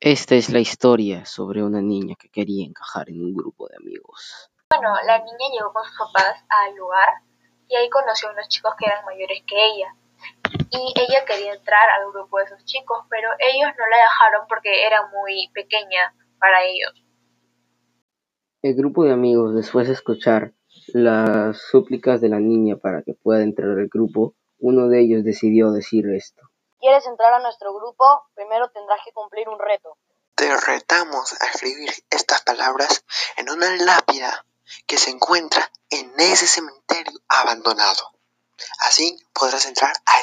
Esta es la historia sobre una niña que quería encajar en un grupo de amigos. Bueno, la niña llegó con sus papás al lugar y ahí conoció a unos chicos que eran mayores que ella. Y ella quería entrar al grupo de esos chicos, pero ellos no la dejaron porque era muy pequeña para ellos. El grupo de amigos, después de escuchar las súplicas de la niña para que pueda entrar al grupo, uno de ellos decidió decir esto. ¿Quieres entrar a nuestro grupo? Primero tendrás que cumplir un reto. Te retamos a escribir estas palabras en una lápida que se encuentra en ese cementerio abandonado. Así podrás entrar a